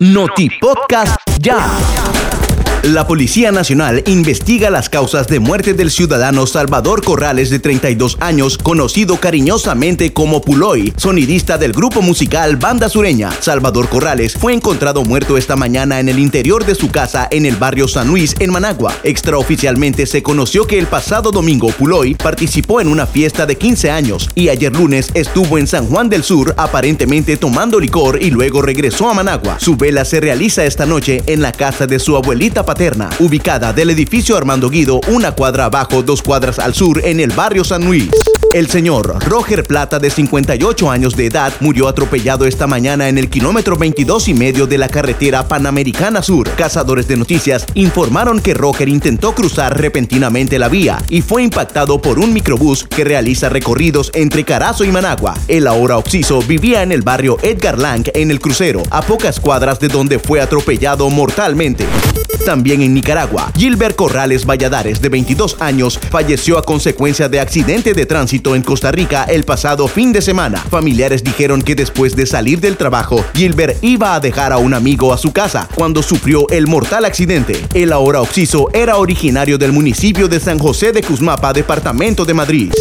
Noti Podcast Ya. La Policía Nacional investiga las causas de muerte del ciudadano Salvador Corrales de 32 años, conocido cariñosamente como Puloy, sonidista del grupo musical Banda Sureña. Salvador Corrales fue encontrado muerto esta mañana en el interior de su casa en el barrio San Luis, en Managua. Extraoficialmente se conoció que el pasado domingo Puloy participó en una fiesta de 15 años y ayer lunes estuvo en San Juan del Sur aparentemente tomando licor y luego regresó a Managua. Su vela se realiza esta noche en la casa de su abuelita paterna, ubicada del edificio Armando Guido, una cuadra abajo, dos cuadras al sur, en el barrio San Luis. El señor Roger Plata, de 58 años de edad, murió atropellado esta mañana en el kilómetro 22 y medio de la carretera Panamericana Sur. Cazadores de noticias informaron que Roger intentó cruzar repentinamente la vía y fue impactado por un microbús que realiza recorridos entre Carazo y Managua. El ahora occiso vivía en el barrio Edgar Lang en el crucero, a pocas cuadras de donde fue atropellado mortalmente. También en Nicaragua, Gilbert Corrales Valladares, de 22 años, falleció a consecuencia de accidente de tránsito en Costa Rica el pasado fin de semana. Familiares dijeron que después de salir del trabajo, Gilbert iba a dejar a un amigo a su casa cuando sufrió el mortal accidente. El ahora occiso era originario del municipio de San José de Cusmapa, departamento de Madrid.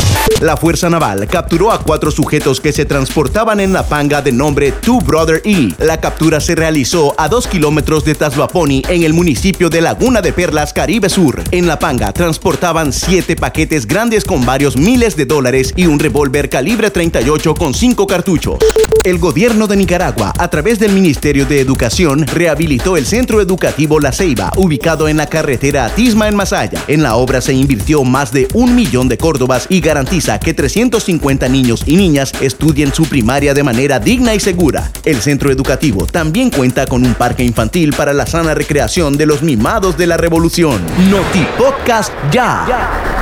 La Fuerza Naval capturó a cuatro sujetos que se transportaban en la panga de nombre Two Brother E. La captura se realizó a dos kilómetros de Tasbaponi en el municipio de Laguna de Perlas, Caribe Sur. En La Panga transportaban siete paquetes grandes con varios miles de dólares y un revólver calibre 38 con cinco cartuchos. El gobierno de Nicaragua, a través del Ministerio de Educación, rehabilitó el centro educativo La Ceiba, ubicado en la carretera Atisma en Masaya. En la obra se invirtió más de un millón de córdobas y garantiza que 350 niños y niñas estudien su primaria de manera digna y segura. El centro educativo también cuenta con un parque infantil para la sana recreación de los mimados de la revolución. Noti Podcast ya.